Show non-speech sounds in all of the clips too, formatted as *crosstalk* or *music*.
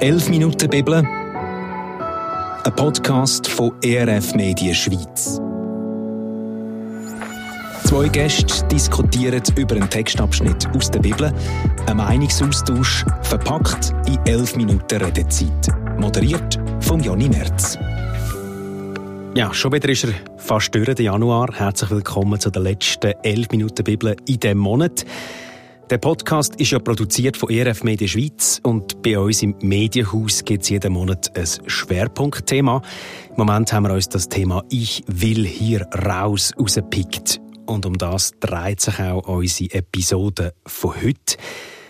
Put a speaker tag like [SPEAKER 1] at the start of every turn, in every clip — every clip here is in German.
[SPEAKER 1] 11 Minuten Bibel, ein Podcast von ERF Medien Schweiz. Zwei Gäste diskutieren über einen Textabschnitt aus der Bibel, ein Meinungsaustausch verpackt in 11 Minuten Redezeit. Moderiert von Jonny Merz.
[SPEAKER 2] Ja, schon wieder ist er fast durch, der Januar. Herzlich willkommen zu der letzten 11 Minuten Bibel in diesem Monat. Der Podcast ist ja produziert von ERF Media Schweiz und bei uns im Medienhaus gibt es jeden Monat ein Schwerpunktthema. Im Moment haben wir uns das Thema Ich will hier raus rausgepickt. Und um das dreht sich auch unsere Episode von heute.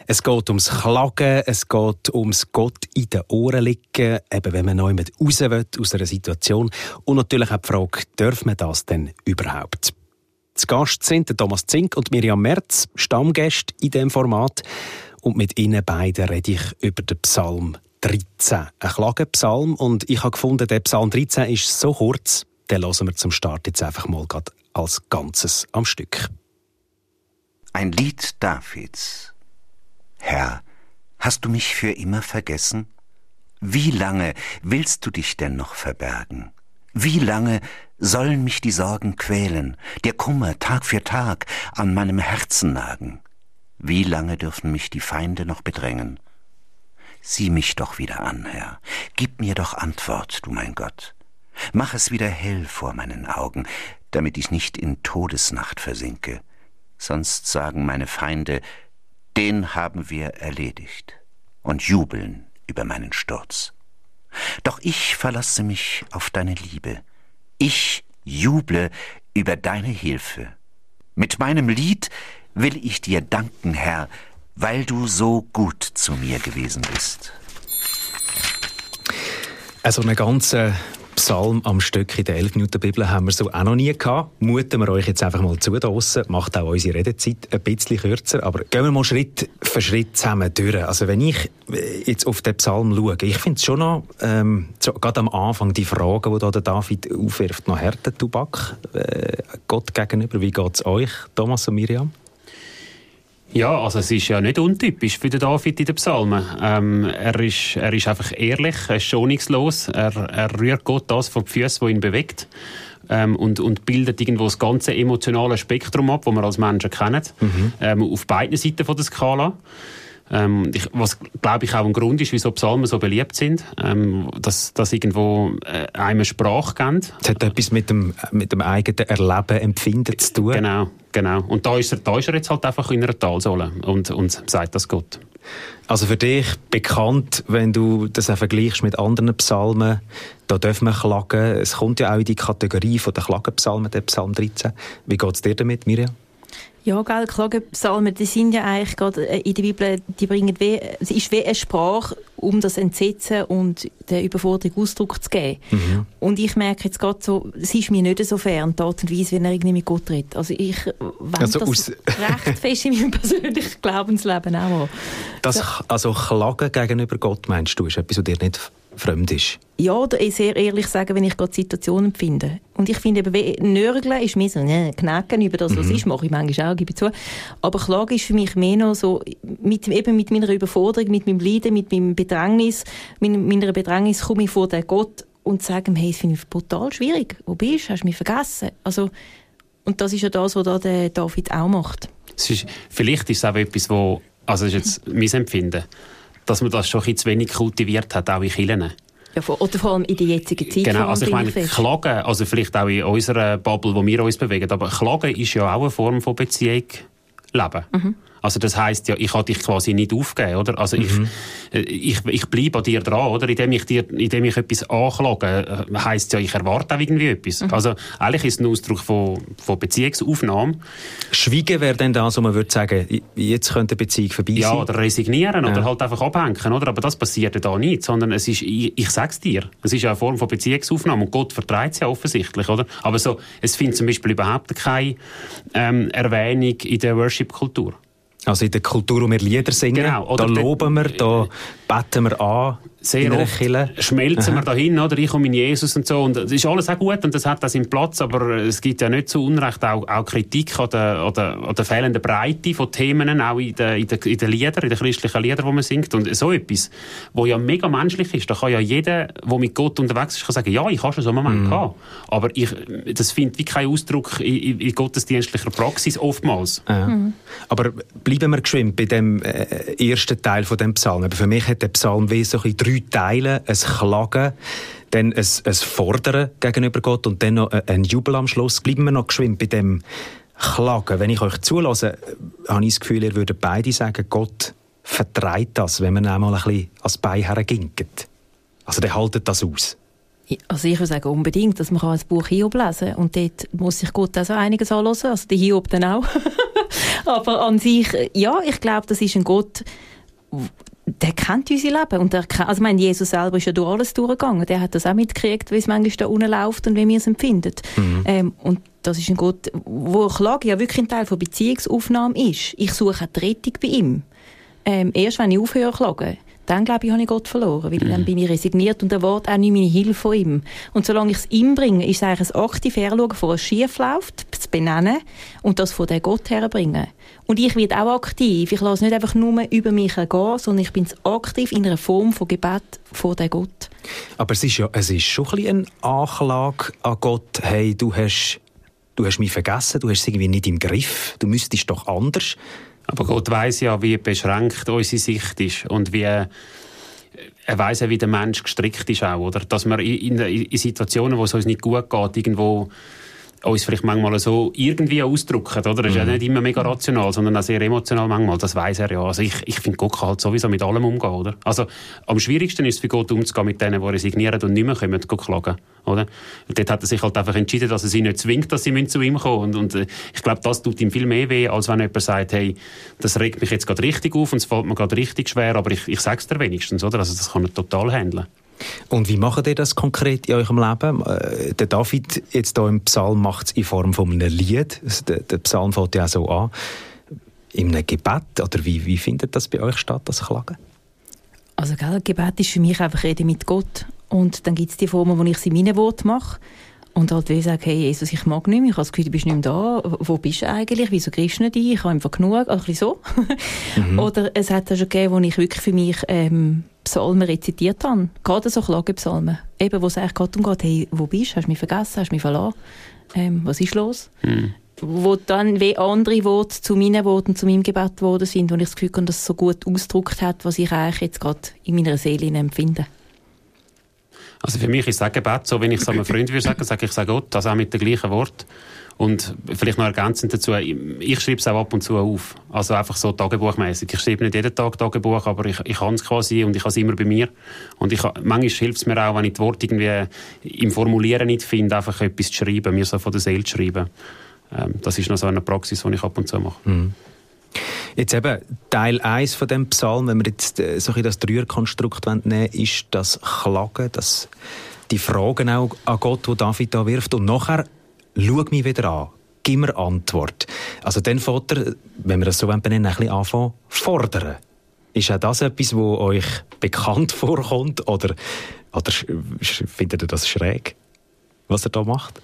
[SPEAKER 2] Es geht ums Klagen, es geht ums Gott in den Ohren liegen, eben wenn man neu mit raus will aus einer Situation. Und natürlich auch die Frage, darf man das denn überhaupt? Zu Gast sind Thomas Zink und Miriam Merz, Stammgäste in diesem Format. Und mit ihnen beiden rede ich über den Psalm 13. Ein Klagenpsalm. Und ich habe gefunden, der Psalm 13 ist so kurz, den hören wir zum Start jetzt einfach mal als Ganzes am Stück.
[SPEAKER 3] Ein Lied Davids. Herr, hast du mich für immer vergessen? Wie lange willst du dich denn noch verbergen? Wie lange sollen mich die Sorgen quälen, der Kummer Tag für Tag an meinem Herzen nagen? Wie lange dürfen mich die Feinde noch bedrängen? Sieh mich doch wieder an, Herr, gib mir doch Antwort, du mein Gott. Mach es wieder hell vor meinen Augen, damit ich nicht in Todesnacht versinke. Sonst sagen meine Feinde, den haben wir erledigt und jubeln über meinen Sturz. Doch ich verlasse mich auf deine Liebe. Ich juble über deine Hilfe. Mit meinem Lied will ich dir danken, Herr, weil du so gut zu mir gewesen bist.
[SPEAKER 2] Also eine ganze Psalm am Stück in der 11 Minuten Bibel haben wir so auch noch nie gehabt. Muten wir euch jetzt einfach mal zu draussen. Macht auch unsere Redezeit ein bisschen kürzer. Aber gehen wir mal Schritt für Schritt zusammen durch. Also wenn ich jetzt auf den Psalm schaue, ich finde es schon noch, ähm, so, gerade am Anfang die Fragen, die da der David aufwirft, noch härter Tubak äh, Gott gegenüber. Wie geht es euch, Thomas und Miriam?
[SPEAKER 4] Ja, also es ist ja nicht untypisch für den David in den Psalmen. Ähm, er, ist, er ist einfach ehrlich, er ist schonungslos, er, er rührt Gott das vor die Füße, was ihn bewegt. Ähm, und, und bildet irgendwo das ganze emotionale Spektrum ab, das wir als Menschen kennen, mhm. ähm, auf beiden Seiten von der Skala. Ähm, ich, was, glaube ich, auch ein Grund ist, wieso Psalmen so beliebt sind, ähm, dass, dass irgendwo äh, einem Sprache geben.
[SPEAKER 2] Das hat etwas mit dem, mit dem eigenen Erleben, Empfinden zu tun.
[SPEAKER 4] Genau, genau. Und da ist er, da ist er jetzt halt einfach in einer Talsohle und, und sagt das Gott.
[SPEAKER 2] Also für dich bekannt, wenn du das auch vergleichst mit anderen Psalmen, da dürfen wir klagen. Es kommt ja auch in die Kategorie von der Klagenpsalmen, der Psalm 13. Wie geht es dir damit, Miriam?
[SPEAKER 5] Ja, gell, Klagenpsalmen, die sind ja eigentlich gerade äh, in der Bibel, die bringen wie, es ist wie eine Sprache, um das Entsetzen und der Überforderung Ausdruck zu geben. Mhm. Und ich merke jetzt gerade so, es ist mir nicht so fern, die Art und Weise, wie er irgendwie mit Gott redet. Also ich wende also das recht *laughs* fest in meinem persönlichen Glaubensleben auch an.
[SPEAKER 2] Das, also Klagen gegenüber Gott, meinst du, ist etwas, was dir nicht fremd ist?
[SPEAKER 5] Ja, oder sehr ehrlich sagen, wenn ich gerade Situationen empfinde. Und ich finde eben, Nörgeln ist mir so, ne, knacken über das, was mhm. ist, mache ich manchmal auch, gebe ich zu. Aber Klage ist für mich mehr noch so, mit, eben mit meiner Überforderung, mit meinem Leiden, mit meinem Bedrängnis, mit meiner Bedrängnis komme ich vor den Gott und sage ihm, hey, das finde ich brutal schwierig. Wo bist du? Hast du mich vergessen? Also, und das ist ja das, was da der David auch macht.
[SPEAKER 4] Ist, vielleicht ist es auch etwas, wo, also das ist jetzt mein Empfinden, dass man das schon ein zu wenig kultiviert hat, auch in Kirchen.
[SPEAKER 5] Ja, oder vor allem in der jetzigen Zeit.
[SPEAKER 4] Genau, also ich meine, Klagen, also vielleicht auch in unserer Bubble, wo wir uns bewegen, aber Klagen ist ja auch eine Form von Beziehung leben. Mhm. Also das heißt ja, ich kann dich quasi nicht aufgeben, oder? Also mhm. ich, ich, ich bleibe an dir dran, oder? Indem ich dir, indem ich etwas anklage, äh, heißt ja, ich erwarte auch irgendwie etwas. Mhm. Also eigentlich ist es ein Ausdruck von, von Beziehungsaufnahme.
[SPEAKER 2] Schweigen wäre dann das, wo man würde sagen, jetzt könnte eine Beziehung vorbei sein.
[SPEAKER 4] Ja, oder resignieren ja. oder halt einfach abhängen, oder? Aber das passiert ja da nicht, sondern es ist, ich, ich sag's dir, es ist ja eine Form von Beziehungsaufnahme und Gott vertreibt es ja offensichtlich, oder? Aber so, es findet zum Beispiel überhaupt keine ähm, Erwähnung in der Worship-Kultur.
[SPEAKER 2] Also in der Kultur, wo wir Lieder singen, genau, da loben wir, da beten wir an.
[SPEAKER 4] Sehr oft
[SPEAKER 2] Kirche.
[SPEAKER 4] schmelzen wir dahin, oder? Ich und mein Jesus und so. Und das ist alles auch gut und das hat das seinen Platz, aber es gibt ja nicht zu Unrecht auch, auch Kritik an der, an, der, an der fehlenden Breite von Themen, auch in den, in den, in den Liedern, in den christlichen Liedern, die man singt. Und so etwas, wo ja mega menschlich ist, da kann ja jeder, der mit Gott unterwegs ist, kann sagen, ja, ich habe schon so einen Moment mhm. gehabt. Aber ich, das findet wie kein Ausdruck in, in, gottesdienstlicher Praxis oftmals.
[SPEAKER 2] Ja. Mhm. Aber bleiben wir geschwind bei dem äh, ersten Teil von dem Psalm. Aber für mich hat der Psalm wie so ein drei Teile, ein Klagen, dann ein, ein Fordern gegenüber Gott und dann noch ein Jubel am Schluss. Bleiben wir noch geschwind bei dem Klagen. Wenn ich euch zulasse, habe ich das Gefühl, ihr würdet beide sagen, Gott vertreibt das, wenn man einmal ein bisschen als Bein herginkt. Also der haltet das aus.
[SPEAKER 5] Also ich würde sagen unbedingt, dass man ein Buch Hiob lesen kann. Und dort muss sich Gott also einiges anhören, also der Hiob dann auch. *laughs* Aber an sich, ja, ich glaube, das ist ein Gott, der kennt unser Leben. Und der also ich meine, Jesus selber ist ja durch alles durchgegangen. Der hat das auch mitgekriegt, wie es manchmal da unten läuft und wie wir es empfinden. Mhm. Ähm, und das ist ein Gott, wo Klage ja wirklich ein Teil von Beziehungsaufnahme ist. Ich suche die Rettung bei ihm. Ähm, erst wenn ich aufhöre zu klagen, dann glaube ich, habe ich Gott verloren, weil mhm. dann bin ich resigniert und erwarte auch nicht meine Hilfe von ihm. Und solange ich es ihm bringe, ist es eigentlich ein aktiv Herschauen, von was schief läuft, zu benennen und das von der Gott herbringen. Und ich werde auch aktiv. Ich lasse nicht einfach nur über mich gehen, sondern ich bin aktiv in einer Form von Gebet vor der Gott.
[SPEAKER 2] Aber es ist ja es ist schon ein bisschen eine Anklage an Gott. Hey, du hast, du hast mich vergessen, du hast es irgendwie nicht im Griff, du müsstest doch anders.
[SPEAKER 4] Aber Gott weiß ja, wie beschränkt unsere Sicht ist und wie er weiß ja, wie der Mensch gestrickt ist auch, oder? Dass man in, in, in Situationen, wo es uns nicht gut geht, irgendwo uns vielleicht manchmal so irgendwie ausdrücken, oder? Das ist ja mhm. nicht immer mega rational, sondern auch sehr emotional manchmal. Das weiß er ja. Also ich, ich finde, Gott kann halt sowieso mit allem umgehen, oder? Also am schwierigsten ist es für Gott umzugehen mit denen, die resignieren und nicht mehr kommen, klagen, oder? Und dort hat er sich halt einfach entschieden, dass er sie nicht zwingt, dass sie zu ihm kommen. Und, und äh, ich glaube, das tut ihm viel mehr weh, als wenn jemand sagt, hey, das regt mich jetzt gerade richtig auf und es fällt mir gerade richtig schwer, aber ich, ich sage es dir wenigstens, oder? Also das kann er total handeln.
[SPEAKER 2] Und wie macht ihr das konkret in eurem Leben? Äh, der David jetzt hier im Psalm macht es in Form von einem Lied. Der, der Psalm fängt ja auch so an. In einem Gebet? Oder wie, wie findet das bei euch statt, das Klagen?
[SPEAKER 5] Also, gell, Gebet ist für mich einfach Rede mit Gott. Und dann gibt es die Formen, wo ich sie meine Worte mache. Und halt wie sagen, hey Jesus, ich mag nicht mehr, ich habe das Gefühl, du bist nicht mehr da, wo bist du eigentlich, wieso kriegst du nicht ein, ich habe einfach genug, also ein bisschen so. mhm. *laughs* Oder es hat auch schon gegeben, wo ich wirklich für mich ähm, Psalmen rezitiert habe, gerade so Klagepsalmen, eben wo es eigentlich gerade umgeht, hey, wo bist du, hast du mich vergessen, hast du mich verlassen, ähm, was ist los? Mhm. Wo dann wie andere Worte zu meinen Worten, zu meinem Gebet geworden sind, wo ich das Gefühl habe, dass es so gut ausgedrückt hat, was ich eigentlich jetzt gerade in meiner Seele empfinde.
[SPEAKER 4] Also für mich ist das Gebet so, wenn ich es einem *laughs* Freund würde sagen, sage ich sage Gott, das auch mit dem gleichen Wort. Und vielleicht noch ergänzend dazu, ich schreibe es auch ab und zu auf. Also einfach so tagebuchmäßig. Ich schreibe nicht jeden Tag Tagebuch, aber ich, ich kann es quasi und ich habe es immer bei mir. Und ich, manchmal hilft es mir auch, wenn ich die Worte irgendwie im Formulieren nicht finde, einfach etwas zu schreiben, mir so von der Seele zu schreiben. Ähm, das ist noch so eine Praxis, die ich ab und zu mache. Mhm.
[SPEAKER 2] Jetzt eben Teil 1 von dem Psalm, wenn wir jetzt äh, so ein das Dreierkonstrukt nehmen ist das Klagen, das, die Fragen auch an Gott, die David da wirft. Und nachher, schau mich wieder an, gib mir Antwort. Also dann Vater, wenn wir das so benennen, ein bisschen anfangen, fordern. Ist auch das etwas, wo euch bekannt *laughs* vorkommt? Oder, oder findet ihr das schräg, was er da macht?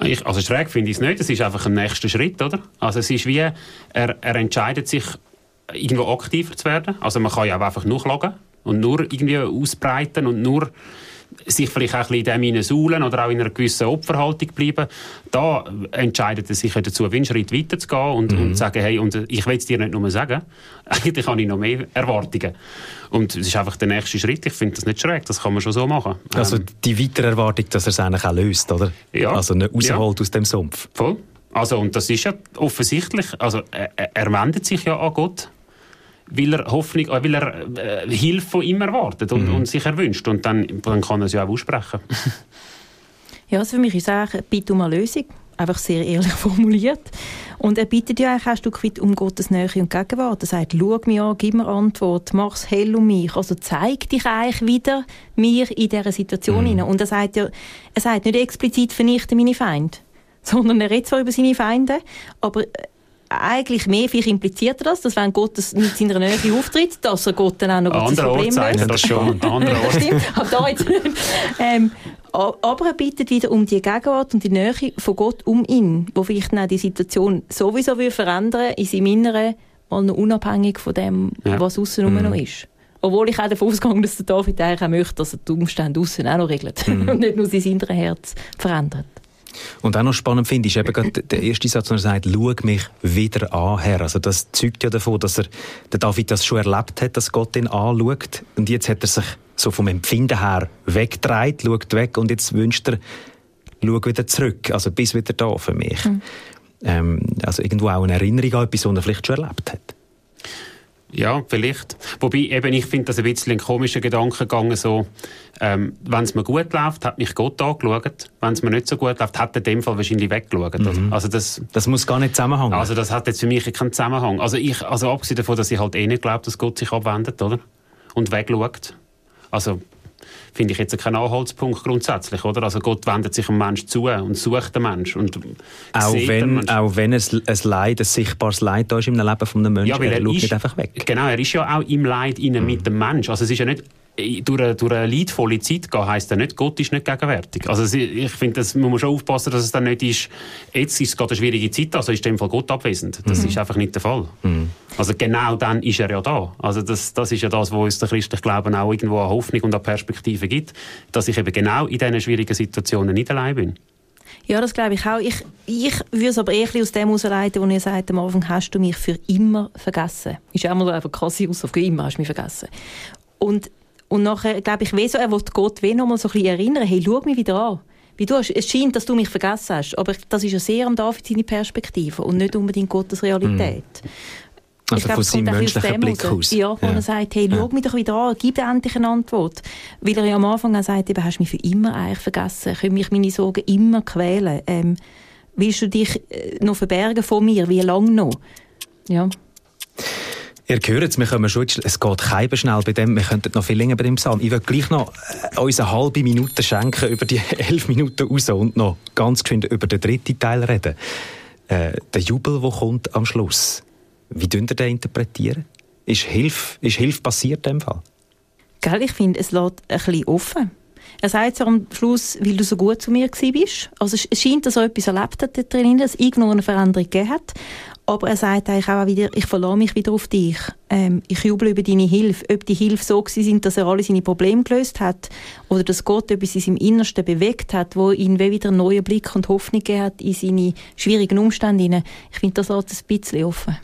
[SPEAKER 4] Ich, also schräg finde ich es nicht, es ist einfach ein nächster Schritt, oder? Also es ist wie, er, er entscheidet sich, irgendwo aktiver zu werden. Also man kann ja auch einfach nur klagen und nur irgendwie ausbreiten und nur sich vielleicht auch ein bisschen in dem Saulen oder auch in einer gewissen Opferhaltung bleiben, da entscheidet er sich dazu, einen Schritt weiter zu gehen und, mhm. und sagen, hey, und ich will es dir nicht nur sagen, *laughs* eigentlich habe ich noch mehr Erwartungen. Und es ist einfach der nächste Schritt. Ich finde das nicht schräg, das kann man schon so machen.
[SPEAKER 2] Also ähm, die weitere Erwartung, dass er es eigentlich auch löst, oder? Ja. Also nicht rausholt ja. aus dem Sumpf.
[SPEAKER 4] Voll. Also, und das ist ja offensichtlich, also er, er wendet sich ja an Gott weil er Hoffnung, äh, weil er äh, Hilfe von ihm erwartet und, mhm. und sich erwünscht. Und dann, dann kann er es ja auch aussprechen. *laughs*
[SPEAKER 5] ja, also für mich ist es eigentlich Bitte um eine Lösung. Einfach sehr ehrlich *laughs* formuliert. Und er bittet ja eigentlich ein Stück weit um Gottes Nähe und Gegenwart. Er sagt, schau mich an, gib mir Antwort, mach es hell um mich. Also zeig dich eigentlich wieder mir in dieser Situation. Mhm. Und er sagt ja, er sagt nicht explizit, vernichte meine Feinde. *laughs* Sondern er redet zwar über seine Feinde, aber eigentlich mehr, vielleicht impliziert das, dass wenn Gott mit seiner Nähe auftritt, dass er Gott dann auch noch
[SPEAKER 4] ein Problem löst. das schon. *laughs* Andere
[SPEAKER 5] Ort. Stimmt, aber da jetzt ähm, aber er bittet wieder um die Gegenwart und die Nähe von Gott um ihn, wo vielleicht dann die Situation sowieso will verändern in seinem Inneren, mal noch unabhängig von dem, ja. was außen mhm. noch ist. Obwohl ich auch davon ausgehe, dass der David eigentlich auch möchte, dass er die Umstände außen auch noch regelt *laughs* mhm. und nicht nur sein inneres Herz verändert.
[SPEAKER 2] Und auch noch spannend finde ich eben gerade der erste Satz, wo er sagt, schau mich wieder an, Herr. Also das zeugt ja davon, dass er, der David das schon erlebt hat, dass Gott ihn anschaut. Und jetzt hat er sich so vom Empfinden her weggedreht, schaut weg und jetzt wünscht er, schau wieder zurück. Also bis wieder da für mich. Mhm. Ähm, also irgendwo auch eine Erinnerung an etwas, was er vielleicht schon erlebt hat.
[SPEAKER 4] Ja, vielleicht. Wobei, eben, ich finde das ein bisschen ein komischer Gedankengang, so, ähm, wenn es mir gut läuft, hat mich Gott angeschaut. Wenn es mir nicht so gut läuft, hat er in dem Fall wahrscheinlich weggeschaut. Mhm.
[SPEAKER 2] Also das, das muss gar nicht zusammenhängen.
[SPEAKER 4] Also das hat jetzt für mich keinen Zusammenhang. Also ich, also abgesehen davon, dass ich halt eh nicht glaube, dass Gott sich abwendet, oder? Und wegschaut. Also, finde ich jetzt keinen Anhaltspunkt grundsätzlich, oder? Also Gott wendet sich dem Mensch zu und sucht den Mensch und
[SPEAKER 2] auch wenn, Mensch. Auch wenn es ein Leid, ein sichtbares Leid da ist im Leben eines Menschen, ja, er, er schaut nicht einfach weg.
[SPEAKER 4] Genau, er ist ja auch im Leid innen mit dem Mensch. Also es ist ja nicht durch eine, durch eine leidvolle Zeit gehen, heisst ja nicht, Gott ist nicht gegenwärtig. Also ich finde, das muss man schon aufpassen, dass es dann nicht ist, jetzt ist es gerade eine schwierige Zeit, also ist in dem Fall Gott abwesend. Das mhm. ist einfach nicht der Fall. Mhm. Also genau dann ist er ja da. Also das, das ist ja das, was uns der christliche Glauben auch irgendwo an Hoffnung und an Perspektive gibt, dass ich eben genau in diesen schwierigen Situationen nicht allein bin.
[SPEAKER 5] Ja, das glaube ich auch. Ich, ich würde es aber eher aus dem herausleiten, wo ihr sagt, am Anfang hast du mich für immer vergessen. Ist ja einmal einfach krasse Aussage, für immer hast du mich vergessen. Und und nachher, glaube ich, wie so, er will Gott wie noch mal so ein bisschen erinnern, hey, schau mich wieder an. Wie du hast, es scheint, dass du mich vergessen hast, aber das ist ja sehr am David seine Perspektive und nicht unbedingt Gottes Realität. Mm.
[SPEAKER 2] Also glaub, von seinem menschlichen Blick aus.
[SPEAKER 5] Ja, wo ja. er sagt, hey, schau ja. mich doch wieder an, gib dir endlich eine Antwort. Weil er ja am Anfang auch sagt, eben, hast du mich für immer eigentlich vergessen, können mich meine Sorgen immer quälen. Ähm, willst du dich äh, noch verbergen von mir, wie lange noch? Ja.
[SPEAKER 2] Ihr hört es, wir kommen schon, es geht kein schnell bei dem, wir könnten noch viel länger bei dem Psalm. Ich würde gleich noch äh, uns eine halbe Minute schenken über die *laughs* elf Minuten raus und noch ganz geschwind über den dritten Teil reden. Äh, der Jubel, der kommt am Schluss. Wie dürft ihr den interpretieren? Ist Hilfe, ist Hilfe passiert in dem Fall?
[SPEAKER 5] Gell, ich finde, es lässt ein bisschen offen. Er sagt so am Schluss, weil du so gut zu mir bist. Also es scheint, dass er etwas erlebt hat da drin, dass es irgendwo eine Veränderung gegeben hat. Aber er sagt eigentlich auch wieder, ich verlasse mich wieder auf dich. Ähm, ich jubel über deine Hilfe. Ob die Hilfe so sind, dass er alle seine Probleme gelöst hat oder dass Gott etwas in seinem Innersten bewegt hat, wo ihn wieder einen neuen Blick und Hoffnung gegeben hat in seine schwierigen Umstände. Ich finde, das lässt ein bisschen offen.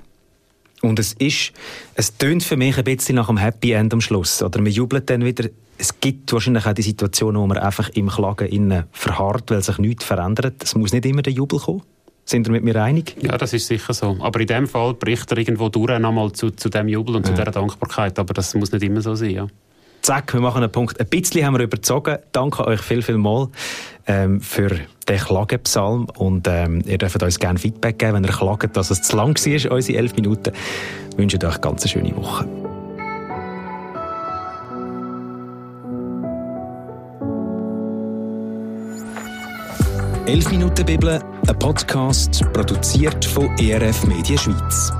[SPEAKER 2] Und es ist, es tönt für mich ein bisschen nach einem Happy End am Schluss. Oder man jubelt dann wieder. Es gibt wahrscheinlich auch die Situation, wo man einfach im Klagen verharrt, weil sich nichts verändert. Es muss nicht immer der Jubel kommen. Sind ihr mit mir einig?
[SPEAKER 4] Ja, das ist sicher so. Aber in dem Fall bricht er irgendwo durch nochmal zu, zu dem Jubel und ja. zu dieser Dankbarkeit. Aber das muss nicht immer so sein, ja.
[SPEAKER 2] Zack, wir machen einen Punkt. Ein bisschen haben wir überzogen. Danke euch viel, viel mal ähm, für den Klagepsalm. Und ähm, ihr dürft uns gerne Feedback geben, wenn ihr klagt, dass es zu lang war, unsere elf Minuten. Ich wünsche euch eine ganz schöne Woche. «11 Minuten Bibel», ein Podcast, produziert von ERF Media Schweiz.